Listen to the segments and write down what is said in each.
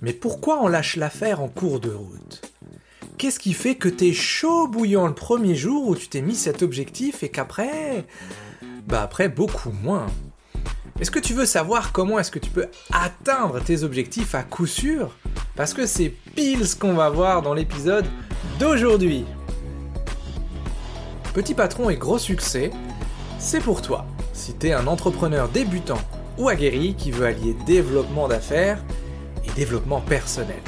Mais pourquoi on lâche l'affaire en cours de route? Qu'est-ce qui fait que t'es chaud bouillant le premier jour où tu t'es mis cet objectif et qu'après... Bah après beaucoup moins? Est-ce que tu veux savoir comment est-ce que tu peux atteindre tes objectifs à coup sûr? Parce que c'est pile ce qu'on va voir dans l'épisode d'aujourd'hui. Petit patron et gros succès, c'est pour toi. Si t'es un entrepreneur débutant ou aguerri qui veut allier développement d'affaires et développement personnel.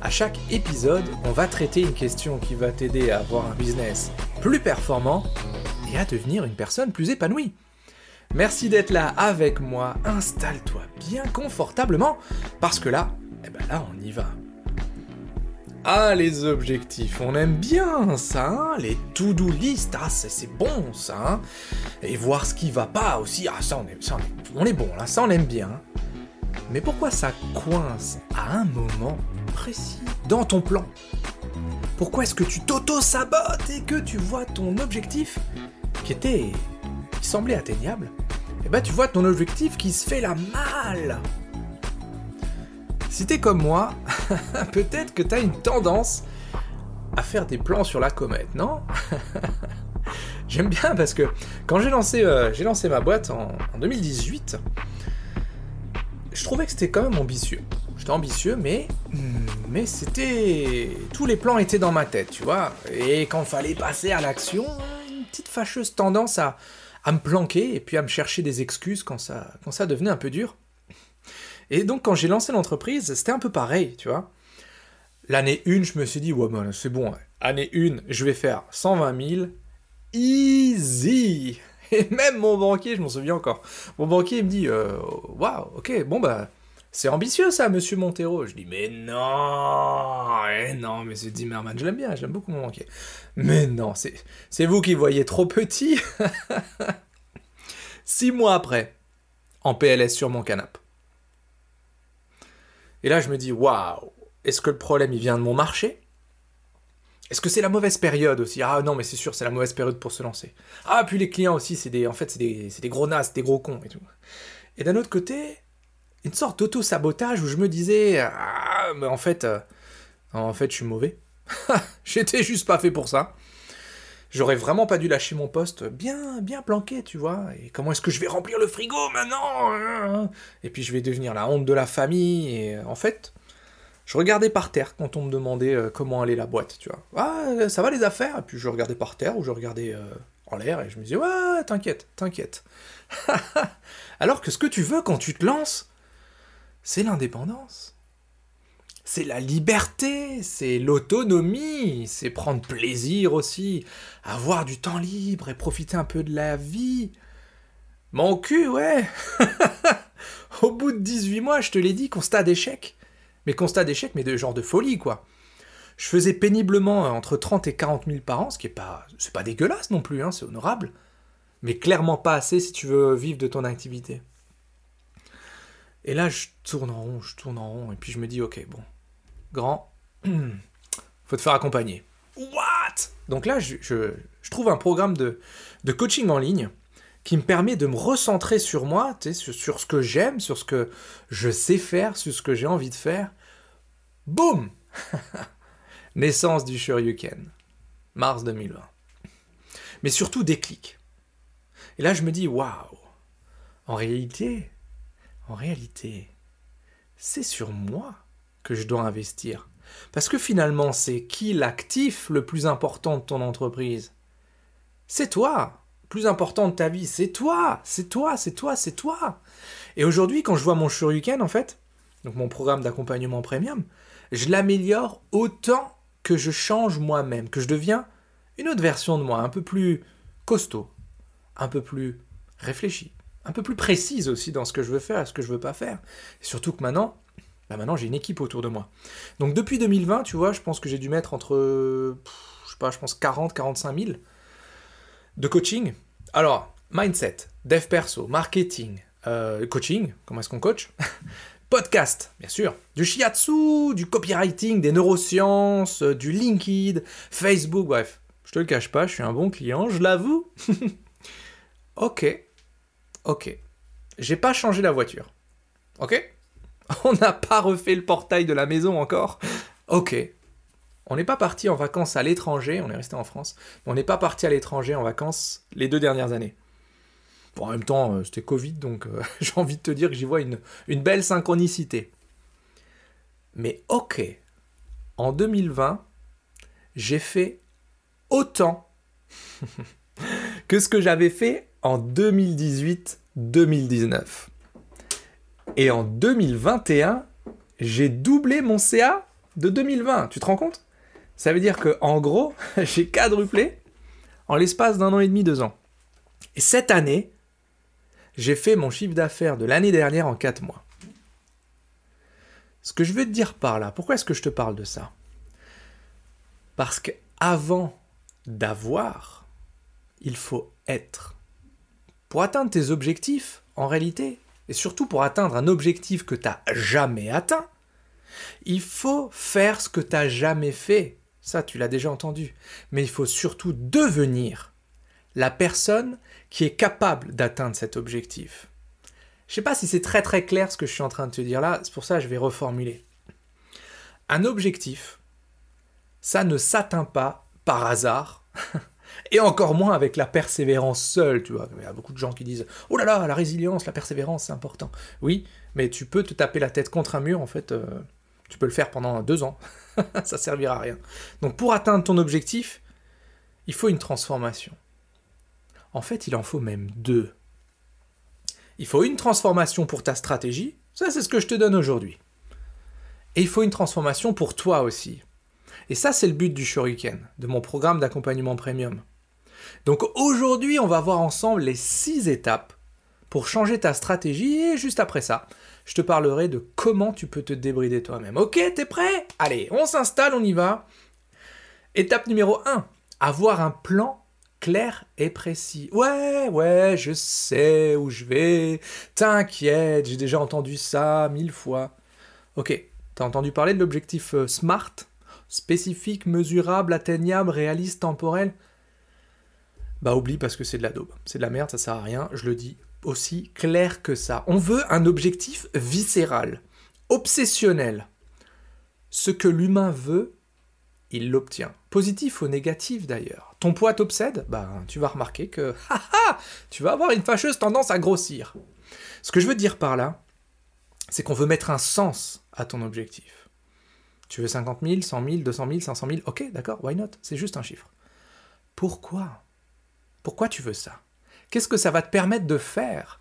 À chaque épisode, on va traiter une question qui va t'aider à avoir un business plus performant et à devenir une personne plus épanouie. Merci d'être là avec moi, installe-toi bien confortablement, parce que là, eh ben là on y va. Ah les objectifs, on aime bien ça, hein les to-do list, ah c'est bon ça, hein et voir ce qui va pas aussi, ah ça on est, ça, on est, bon là, ça on aime bien. Mais pourquoi ça coince à un moment précis dans ton plan? Pourquoi est-ce que tu t'auto-sabotes et que tu vois ton objectif qui était... qui semblait atteignable Et eh ben tu vois ton objectif qui se fait la malle? Si t'es comme moi, peut-être que t'as une tendance à faire des plans sur la comète, non? J'aime bien parce que quand j'ai lancé, euh, j'ai lancé ma boîte en 2018, je trouvais que c'était quand même ambitieux. J'étais ambitieux, mais, mais c'était. Tous les plans étaient dans ma tête, tu vois. Et quand fallait passer à l'action, une petite fâcheuse tendance à, à me planquer et puis à me chercher des excuses quand ça, devenait un peu dur. Et donc, quand j'ai lancé l'entreprise, c'était un peu pareil, tu vois. L'année 1, je me suis dit, ouais, c'est bon, année 1, je vais faire 120 000, easy même mon banquier, je m'en souviens encore, mon banquier me dit euh, Waouh, ok, bon bah, c'est ambitieux ça, monsieur Montero. Je dis Mais non, eh non, monsieur Zimmerman, je l'aime bien, j'aime beaucoup mon banquier. Mais non, c'est vous qui voyez trop petit. Six mois après, en PLS sur mon canapé. Et là, je me dis Waouh, est-ce que le problème il vient de mon marché? Est-ce que c'est la mauvaise période aussi? Ah non, mais c'est sûr, c'est la mauvaise période pour se lancer. Ah, puis les clients aussi, c'est des, en fait, c'est des, des, gros nasses, des gros cons et tout. Et d'un autre côté, une sorte d'auto-sabotage où je me disais, ah, mais en fait, euh, en fait, je suis mauvais. J'étais juste pas fait pour ça. J'aurais vraiment pas dû lâcher mon poste bien, bien planqué, tu vois. Et comment est-ce que je vais remplir le frigo maintenant? Et puis je vais devenir la honte de la famille. Et en fait, je regardais par terre quand on me demandait euh, comment allait la boîte, tu vois. Ah, ça va les affaires? Et puis je regardais par terre ou je regardais euh, en l'air et je me disais, ouais, t'inquiète, t'inquiète. Alors que ce que tu veux quand tu te lances, c'est l'indépendance. C'est la liberté, c'est l'autonomie, c'est prendre plaisir aussi, avoir du temps libre et profiter un peu de la vie. Mon cul, ouais Au bout de 18 mois, je te l'ai dit, constat d'échec. Mais constat d'échec, mais de genre de folie, quoi. Je faisais péniblement euh, entre 30 et 40 000 par an, ce qui est pas, c'est pas dégueulasse non plus, hein, c'est honorable. Mais clairement pas assez si tu veux vivre de ton activité. Et là, je tourne en rond, je tourne en rond, et puis je me dis, ok, bon, grand, faut te faire accompagner. What? Donc là, je, trouve un programme de coaching en ligne qui me permet de me recentrer sur moi, sur, sur ce que j'aime, sur ce que je sais faire, sur ce que j'ai envie de faire. Boum Naissance du Shoryuken, mars 2020. Mais surtout déclic. Et là, je me dis, waouh En réalité, en réalité, c'est sur moi que je dois investir. Parce que finalement, c'est qui l'actif le plus important de ton entreprise? C'est toi plus important de ta vie, c'est toi, c'est toi, c'est toi, c'est toi. Et aujourd'hui, quand je vois mon Shuriken, en fait, donc mon programme d'accompagnement premium, je l'améliore autant que je change moi-même, que je deviens une autre version de moi, un peu plus costaud, un peu plus réfléchi, un peu plus précise aussi dans ce que je veux faire et ce que je veux pas faire. Surtout que maintenant, bah maintenant j'ai une équipe autour de moi. Donc depuis 2020, tu vois, je pense que j'ai dû mettre entre, je sais pas, je pense 40, 45 000 de coaching. Alors, mindset, dev perso, marketing, euh, coaching, comment est-ce qu'on coach Podcast, bien sûr, du shiatsu, du copywriting, des neurosciences, euh, du LinkedIn, Facebook, bref. Je te le cache pas, je suis un bon client, je l'avoue. ok, ok. J'ai pas changé la voiture. Ok On n'a pas refait le portail de la maison encore. Ok. On n'est pas parti en vacances à l'étranger, on est resté en France, mais on n'est pas parti à l'étranger en vacances les deux dernières années. Bon, en même temps, euh, c'était Covid, donc euh, j'ai envie de te dire que j'y vois une, une belle synchronicité. Mais ok, en 2020, j'ai fait autant que ce que j'avais fait en 2018-2019. Et en 2021, j'ai doublé mon CA de 2020. Tu te rends compte? Ça veut dire que en gros, j'ai quadruplé en l'espace d'un an et demi, deux ans. Et cette année, j'ai fait mon chiffre d'affaires de l'année dernière en quatre mois. Ce que je veux te dire par là, pourquoi est-ce que je te parle de ça? Parce que avant d'avoir, il faut être. Pour atteindre tes objectifs, en réalité, et surtout pour atteindre un objectif que tu n'as jamais atteint, il faut faire ce que tu n'as jamais fait. Ça, tu l'as déjà entendu. Mais il faut surtout devenir la personne qui est capable d'atteindre cet objectif. Je ne sais pas si c'est très très clair ce que je suis en train de te dire là, c'est pour ça que je vais reformuler. Un objectif, ça ne s'atteint pas par hasard, et encore moins avec la persévérance seule, tu vois. Il y a beaucoup de gens qui disent Oh là là, la résilience, la persévérance, c'est important. Oui, mais tu peux te taper la tête contre un mur, en fait, euh, tu peux le faire pendant deux ans, ça servira à rien. Donc pour atteindre ton objectif, il faut une transformation. En fait, il en faut même deux. Il faut une transformation pour ta stratégie, ça c'est ce que je te donne aujourd'hui. Et il faut une transformation pour toi aussi. Et ça c'est le but du Shuriken, de mon programme d'accompagnement premium. Donc aujourd'hui, on va voir ensemble les six étapes pour changer ta stratégie et juste après ça, je te parlerai de comment tu peux te débrider toi-même. Ok, t'es prêt? Allez, on s'installe, on y va. Étape numéro 1, avoir un plan clair et précis. Ouais, ouais, je sais où je vais. T'inquiète, j'ai déjà entendu ça mille fois. Ok, t'as entendu parler de l'objectif euh, SMART? Spécifique, mesurable, atteignable, réaliste, temporel? Bah oublie parce que c'est de la daube. C'est de la merde, ça sert à rien, je le dis aussi clair que ça. On veut un objectif viscéral, obsessionnel. Ce que l'humain veut, il l'obtient. Positif ou négatif d'ailleurs. Ton poids t'obsède Ben, tu vas remarquer que tu vas avoir une fâcheuse tendance à grossir. Ce que je veux dire par là, c'est qu'on veut mettre un sens à ton objectif. Tu veux 50 000, 100 000, 200 000, 500 000 Ok, d'accord, why not? C'est juste un chiffre. Pourquoi? Pourquoi tu veux ça? Qu'est-ce que ça va te permettre de faire?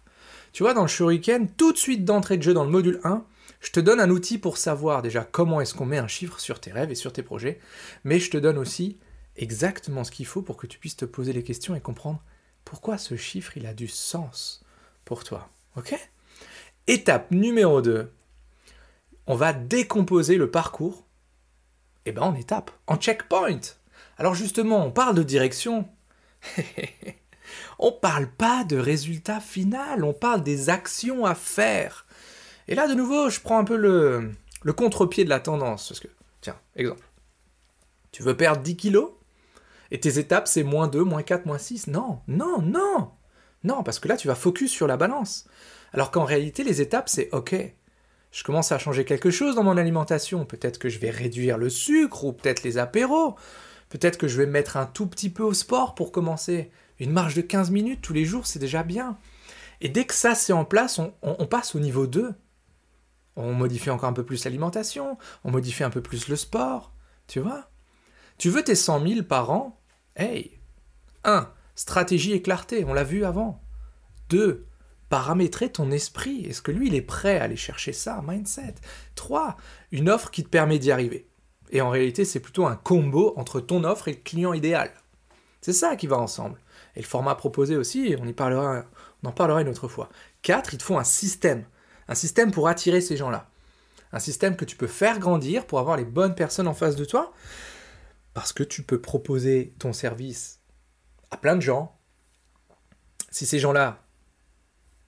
Tu vois, dans le Shuriken, tout de suite d'entrée de jeu dans le module 1, je te donne un outil pour savoir déjà comment est-ce qu'on met un chiffre sur tes rêves et sur tes projets, mais je te donne aussi exactement ce qu'il faut pour que tu puisses te poser les questions et comprendre pourquoi ce chiffre il a du sens pour toi. Ok? Étape numéro 2. On va décomposer le parcours eh ben en étapes, en checkpoint. Alors justement, on parle de direction. on parle pas de résultat final, on parle des actions à faire. Et là, de nouveau, je prends un peu le, le contre-pied de la tendance. Parce que, tiens, exemple. Tu veux perdre 10 kilos Et tes étapes, c'est moins 2, moins 4, moins 6 Non, non, non Non, parce que là, tu vas focus sur la balance. Alors qu'en réalité, les étapes, c'est OK. Je commence à changer quelque chose dans mon alimentation. Peut-être que je vais réduire le sucre ou peut-être les apéros. Peut-être que je vais mettre un tout petit peu au sport pour commencer. Une marche de 15 minutes tous les jours, c'est déjà bien. Et dès que ça c'est en place, on, passe au niveau 2 on modifie encore un peu plus l'alimentation, on modifie un peu plus le sport, tu vois. Tu veux tes 100 000 par an? Hey 1. Stratégie et clarté, on l'a vu avant. 2. Paramétrer ton esprit. Est-ce que lui, il est prêt à aller chercher ça Mindset? 3. Une offre qui te permet d'y arriver. Et en réalité, c'est plutôt un combo entre ton offre et le client idéal. C'est ça qui va ensemble. Et le format proposé aussi, on, y parlera, on en parlera une autre fois. 4. Il te faut un système un système pour attirer ces gens-là. Un système que tu peux faire grandir pour avoir les bonnes personnes en face de toi. Parce que tu peux proposer ton service à plein de gens. Si ces gens-là,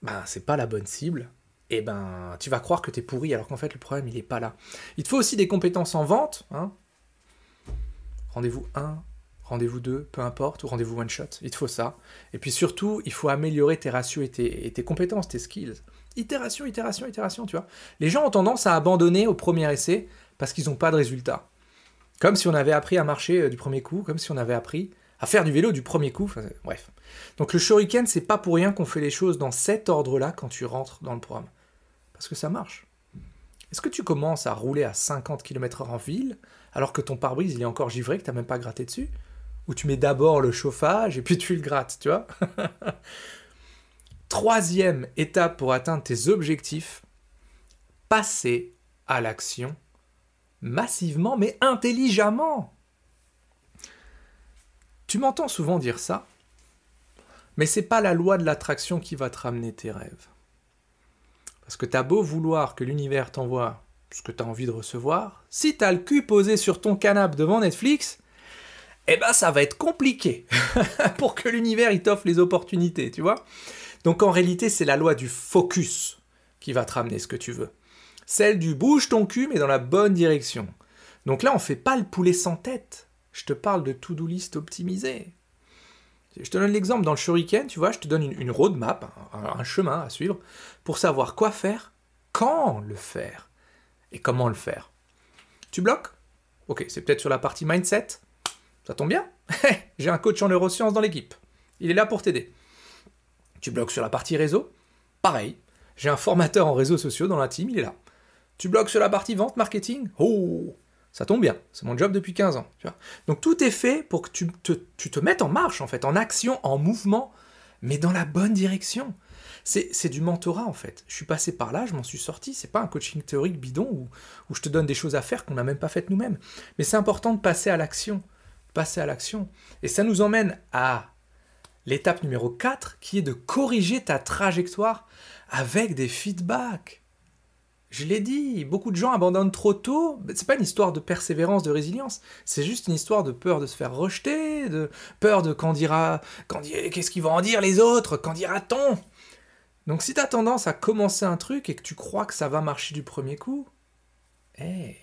ben, c'est pas la bonne cible, eh ben, tu vas croire que tu es pourri alors qu'en fait le problème il n'est pas là. Il te faut aussi des compétences en vente. Hein. rendez-vous 1, rendez-vous 2, peu importe, ou rendez-vous one shot. Il te faut ça. Et puis surtout, il faut améliorer tes ratios et tes compétences, tes skills Itération, itération, itération, tu vois. Les gens ont tendance à abandonner au premier essai parce qu'ils n'ont pas de résultat. Comme si on avait appris à marcher euh, du premier coup, comme si on avait appris à faire du vélo du premier coup. bref. Donc le shuriken, c'est pas pour rien qu'on fait les choses dans cet ordre-là quand tu rentres dans le programme. Parce que ça marche. Est-ce que tu commences à rouler à 50 km/h en ville alors que ton pare-brise il est encore givré, que tu n'as même pas gratté dessus? Ou tu mets d'abord le chauffage et puis tu le grattes, tu vois Troisième étape pour atteindre tes objectifs, passer à l'action massivement mais intelligemment. Tu m'entends souvent dire ça, mais c'est pas la loi de l'attraction qui va te ramener tes rêves. Parce que t'as beau vouloir que l'univers t'envoie ce que t'as envie de recevoir, si t'as le cul posé sur ton canapé devant Netflix, eh ben ça va être compliqué pour que l'univers il t'offre les opportunités, tu vois. Donc en réalité, c'est la loi du focus qui va te ramener ce que tu veux. Celle du bouge ton cul mais dans la bonne direction. Donc là, on fait pas le poulet sans tête. Je te parle de to-do list optimisée. Je te donne l'exemple dans le shuriken, tu vois, je te donne une, roadmap, un, chemin à suivre, pour savoir quoi faire, quand le faire, et comment le faire. Tu bloques? Ok, c'est peut-être sur la partie mindset. Ça tombe bien J'ai un coach en neurosciences dans l'équipe. Il est là pour t'aider. Tu bloques sur la partie réseau Pareil. J'ai un formateur en réseaux sociaux dans la team, il est là. Tu bloques sur la partie vente, marketing Oh ça tombe bien, c'est mon job depuis 15 ans. Donc tout est fait pour que tu te, tu te, mettes en marche, en fait, en action, en mouvement, mais dans la bonne direction. C'est du mentorat, en fait. Je suis passé par là, je m'en suis sorti. C'est pas un coaching théorique bidon où, où je te donne des choses à faire qu'on n'a même pas faites nous-mêmes. Mais c'est important de passer à l'action. Passer à l'action. Et ça nous emmène à l'étape numéro 4, qui est de corriger ta trajectoire avec des feedbacks. Je l'ai dit, beaucoup de gens abandonnent trop tôt. C'est pas une histoire de persévérance, de résilience. C'est juste une histoire de peur de se faire rejeter, de peur de quand dira, qu'est-ce qu'ils vont en dire les autres, quand dira-t-on? Donc si tu as tendance à commencer un truc et que tu crois que ça va marcher du premier coup, hé,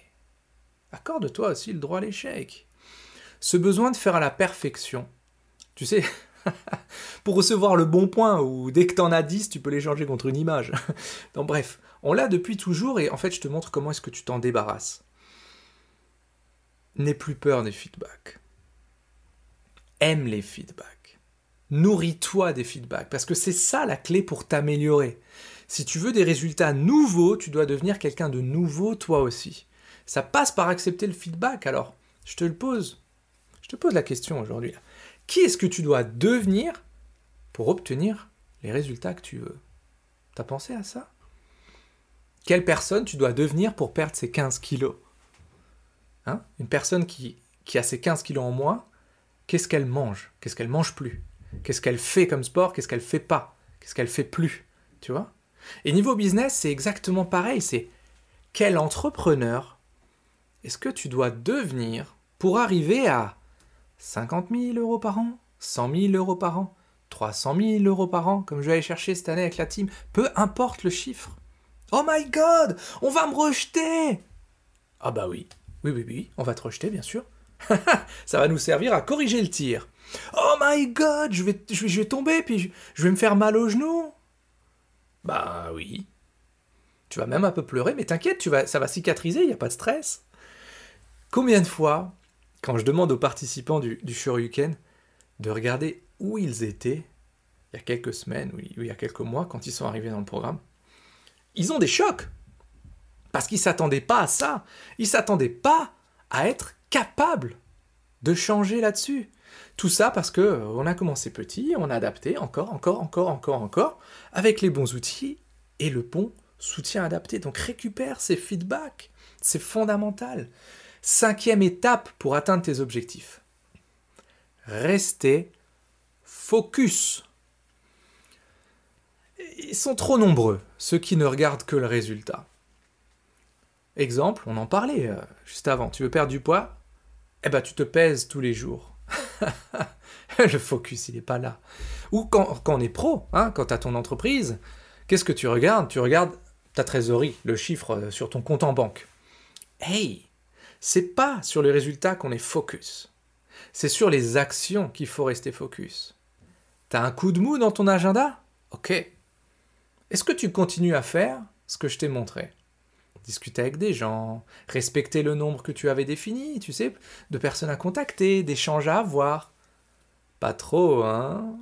accorde-toi aussi le droit à l'échec. Ce besoin de faire à la perfection, tu sais, pour recevoir le bon point, ou dès que t'en as 10, tu peux l'échanger contre une image. Donc bref, on l'a depuis toujours et en fait je te montre comment est-ce que tu t'en débarrasses. N'aie plus peur des feedbacks. Aime les feedbacks. Nourris-toi des feedbacks parce que c'est ça la clé pour t'améliorer. Si tu veux des résultats nouveaux, tu dois devenir quelqu'un de nouveau toi aussi. Ça passe par accepter le feedback alors. Je te le pose. Je te pose la question aujourd'hui. Qui est-ce que tu dois devenir pour obtenir les résultats que tu veux? T'as pensé à ça? Quelle personne tu dois devenir pour perdre ces 15 kilos? Hein? Une personne qui, a ces 15 kilos en moins, qu'est-ce qu'elle mange? Qu'est-ce qu'elle mange plus? Qu'est-ce qu'elle fait comme sport? Qu'est-ce qu'elle fait pas? Qu'est-ce qu'elle fait plus? Tu vois? Et niveau business, c'est exactement pareil. C'est quel entrepreneur est-ce que tu dois devenir pour arriver à 50 000 euros par an 100 000 euros par an 300 000 euros par an, comme je vais aller chercher cette année avec la team, peu importe le chiffre. Oh my god, on va me rejeter Ah bah oui, oui, oui, oui, on va te rejeter, bien sûr. Ça va nous servir à corriger le tir. Oh my god, je vais, je vais, tomber, puis je, vais me faire mal au genou. Bah oui. Tu vas même un peu pleurer, mais t'inquiète, tu vas, ça va cicatriser, il n'y a pas de stress. Combien de fois, quand je demande aux participants du, du Shoryuken de regarder où ils étaient il y a quelques semaines ou il y a quelques mois quand ils sont arrivés dans le programme, ils ont des chocs. Parce qu'ils ne s'attendaient pas à ça. Ils ne s'attendaient pas à être capables de changer là-dessus. Tout ça parce que euh, on a commencé petit, on a adapté encore, encore, encore, encore, encore, avec les bons outils et le bon soutien adapté. Donc récupère ces feedbacks, c'est fondamental. Cinquième étape pour atteindre tes objectifs. Rester focus ils sont trop nombreux, ceux qui ne regardent que le résultat. Exemple, on en parlait euh, juste avant, tu veux perdre du poids? Eh ben tu te pèses tous les jours. le focus, il n'est pas là. Ou quand, on est pro, hein, quand tu as ton entreprise, qu'est-ce que tu regardes? Tu regardes ta trésorerie, le chiffre euh, sur ton compte en banque. Hey, c'est pas sur les résultats qu'on est focus. C'est sur les actions qu'il faut rester focus. T'as un coup de mou dans ton agenda? Ok, Est-ce que tu continues à faire ce que je t'ai montré? Discuter avec des gens, respecter le nombre que tu avais défini, tu sais, de personnes à contacter, d'échanges à avoir. Pas trop, hein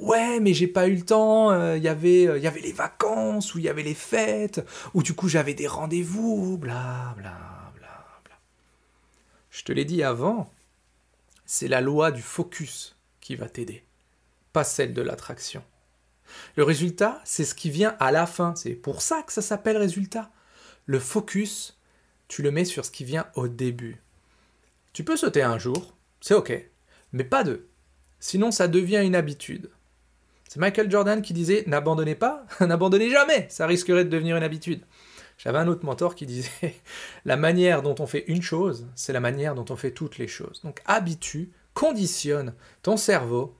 Ouais, mais j'ai pas eu le temps, il euh, y avait, euh, y avait les vacances, ou il y avait les fêtes, ou du coup j'avais des rendez-vous, bla bla. Je te l'ai dit avant, c'est la loi du focus qui va t'aider, pas celle de l'attraction. Le résultat, c'est ce qui vient à la fin, c'est pour ça que ça s'appelle résultat. Le focus, tu le mets sur ce qui vient au début. Tu peux sauter un jour, c'est ok, mais pas deux. Sinon, ça devient une habitude. C'est Michael Jordan qui disait N'abandonnez pas, n'abandonnez jamais, ça risquerait de devenir une habitude. J'avais un autre mentor qui disait La manière dont on fait une chose, c'est la manière dont on fait toutes les choses. Donc habitue, conditionne ton cerveau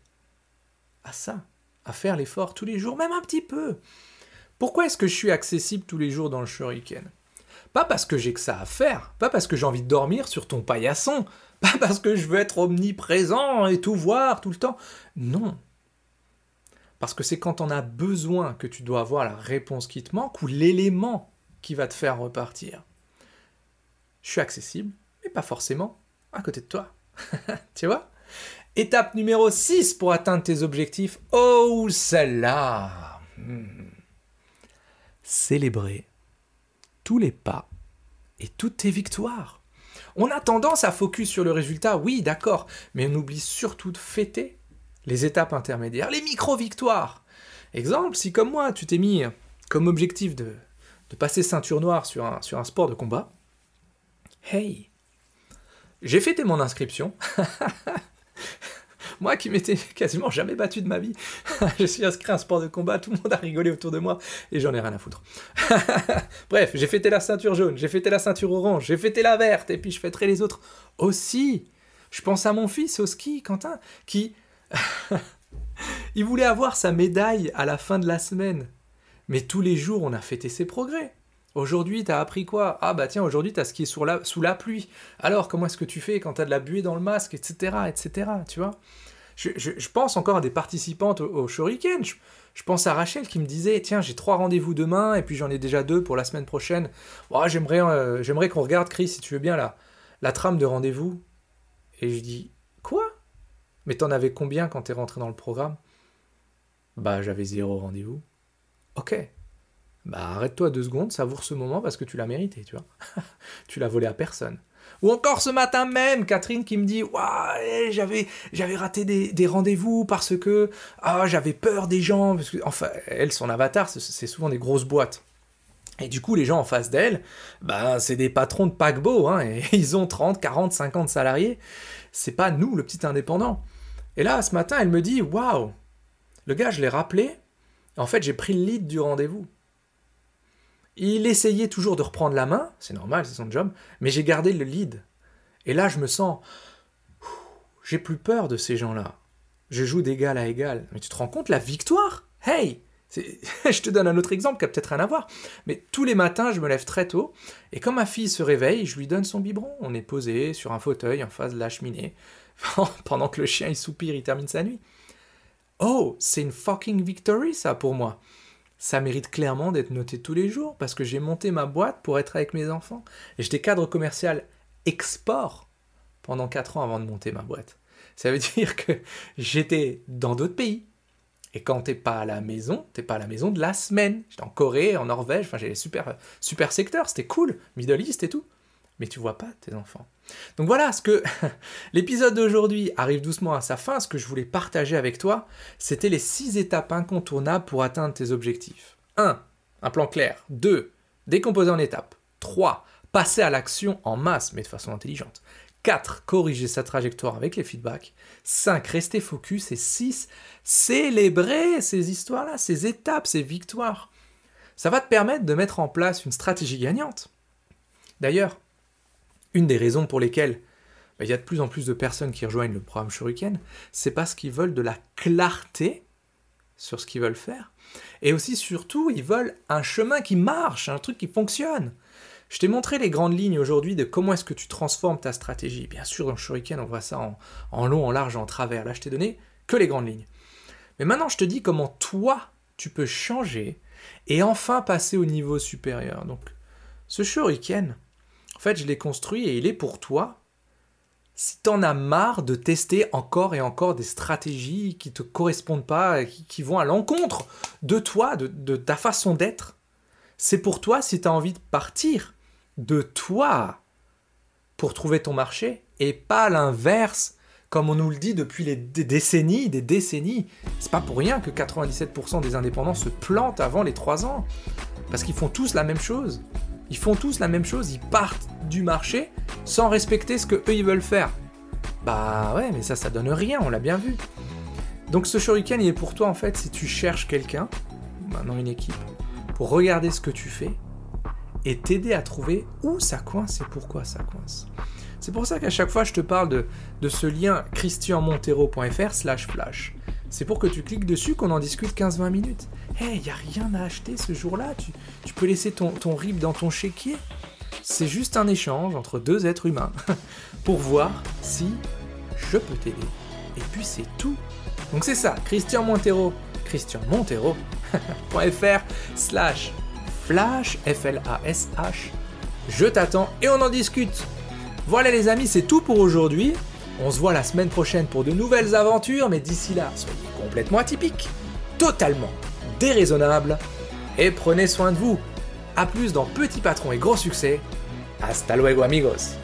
à ça, à faire l'effort tous les jours, même un petit peu. Pourquoi est-ce que je suis accessible tous les jours dans le shuriken? Pas parce que j'ai que ça à faire, pas parce que j'ai envie de dormir sur ton paillasson, pas parce que je veux être omniprésent et tout voir tout le temps. Non. Parce que c'est quand on a besoin que tu dois avoir la réponse qui te manque ou l'élément qui va te faire repartir. Je suis accessible, mais pas forcément à côté de toi. tu vois? Étape numéro 6 pour atteindre tes objectifs. Oh, celle-là hmm. Célébrer tous les pas et toutes tes victoires. On a tendance à focus sur le résultat, oui, d'accord, mais on oublie surtout de fêter les étapes intermédiaires, les micro-victoires. Exemple, si comme moi, tu t'es mis comme objectif de, passer ceinture noire sur un, sur un sport de combat, hey, j'ai fêté mon inscription. Moi qui m'étais quasiment jamais battu de ma vie, je suis inscrit à un sport de combat, tout le monde a rigolé autour de moi et j'en ai rien à foutre. Bref, j'ai fêté la ceinture jaune, j'ai fêté la ceinture orange, j'ai fêté la verte et puis je fêterai les autres aussi. Je pense à mon fils au ski, Quentin, qui. Il voulait avoir sa médaille à la fin de la semaine. Mais tous les jours, on a fêté ses progrès. Aujourd'hui, t'as appris quoi? Ah bah tiens, aujourd'hui, t'as skié sous la, sous la pluie. Alors, comment est-ce que tu fais quand t'as de la buée dans le masque, etc., etc., tu vois? Je, pense encore à des participantes au, au Shuriken. Je, pense à Rachel qui me disait Tiens, j'ai trois rendez-vous demain et puis j'en ai déjà deux pour la semaine prochaine. Oh, j'aimerais, euh, j'aimerais qu'on regarde, Chris, si tu veux bien, la, la trame de rendez-vous. Et je dis Quoi? Mais t'en avais combien quand t'es rentré dans le programme? Bah, j'avais zéro rendez-vous. Ok. Bah, arrête-toi deux secondes, savoure ce moment parce que tu l'as mérité, tu vois. tu l'as volé à personne. Ou encore ce matin même, Catherine qui me dit ouais, j'avais j'avais raté des, rendez-vous parce que ah, j'avais peur des gens. Parce que, enfin, elle, son avatar, c'est souvent des grosses boîtes. Et du coup, les gens en face d'elle, ben, c'est des patrons de paquebot, hein, et ils ont 30, 40, 50 salariés. C'est pas nous, le petit indépendant. Et là, ce matin, elle me dit Waouh Le gars, je l'ai rappelé. En fait, j'ai pris le lead du rendez-vous. Il essayait toujours de reprendre la main, c'est normal, c'est son job, mais j'ai gardé le lead. Et là, je me sens. J'ai plus peur de ces gens-là. Je joue d'égal à égal. Mais tu te rends compte, la victoire? Hey Je te donne un autre exemple qui a peut-être rien à voir. Mais tous les matins, je me lève très tôt, et quand ma fille se réveille, je lui donne son biberon. On est posé sur un fauteuil en face de la cheminée, pendant que le chien il soupire, il termine sa nuit. Oh, c'est une fucking victory, ça, pour moi ça mérite clairement d'être noté tous les jours parce que j'ai monté ma boîte pour être avec mes enfants. Et j'étais cadre commercial export pendant 4 ans avant de monter ma boîte. Ça veut dire que j'étais dans d'autres pays. Et quand t'es pas à la maison, t'es pas à la maison de la semaine. J'étais en Corée, en Norvège, enfin j'avais super, super secteurs, c'était cool, Middle East et tout mais tu vois pas tes enfants. Donc voilà, ce que l'épisode d'aujourd'hui arrive doucement à sa fin. Ce que je voulais partager avec toi, c'était les six étapes incontournables pour atteindre tes objectifs. 1. Un plan clair. 2. Décomposer en étapes. 3. Passer à l'action en masse, mais de façon intelligente. 4. Corriger sa trajectoire avec les feedbacks. 5. Rester focus. Et 6. Célébrer ces histoires-là, ces étapes, ces victoires. Ça va te permettre de mettre en place une stratégie gagnante. D'ailleurs, une des raisons pour lesquelles bah, il y a de plus en plus de personnes qui rejoignent le programme Shuriken, c'est parce qu'ils veulent de la clarté sur ce qu'ils veulent faire. Et aussi, surtout, ils veulent un chemin qui marche, un truc qui fonctionne. Je t'ai montré les grandes lignes aujourd'hui de comment est-ce que tu transformes ta stratégie. Bien sûr, dans Shuriken, on voit ça en, en long, en large, en travers. Là, je t'ai donné que les grandes lignes. Mais maintenant, je te dis comment toi, tu peux changer et enfin passer au niveau supérieur. Donc, ce shuriken, en fait, je l'ai construit et il est pour toi. Si t'en as marre de tester encore et encore des stratégies qui te correspondent pas, qui, qui vont à l'encontre de toi, de, ta façon d'être, c'est pour toi si tu as envie de partir de toi pour trouver ton marché et pas l'inverse comme on nous le dit depuis les décennies, des décennies. C'est pas pour rien que 97% des indépendants se plantent avant les 3 ans. Parce qu'ils font tous la même chose. Ils font tous la même chose, ils partent du marché sans respecter ce que eux ils veulent faire. Bah ouais, mais ça, ça donne rien, on l'a bien vu. Donc ce shuriken, il est pour toi en fait si tu cherches quelqu'un, maintenant une équipe, pour regarder ce que tu fais et t'aider à trouver où ça coince et pourquoi ça coince. C'est pour ça qu'à chaque fois je te parle de, de ce lien christianmontero.fr slash flash. C'est pour que tu cliques dessus, qu'on en discute 15-20 minutes. Hé, hey, il a rien à acheter ce jour-là, tu, tu, peux laisser ton, ton RIB dans ton chéquier. C'est juste un échange entre deux êtres humains pour voir si je peux t'aider. Et puis c'est tout. Donc c'est ça, Christian Montero, christianmontero.fr slash flash, F-L-A-S-H. Je t'attends et on en discute. Voilà les amis, c'est tout pour aujourd'hui. On se voit la semaine prochaine pour de nouvelles aventures, mais d'ici là, soyez complètement atypiques, totalement déraisonnables, et prenez soin de vous. A plus dans Petit Patron et Gros Succès. Hasta luego amigos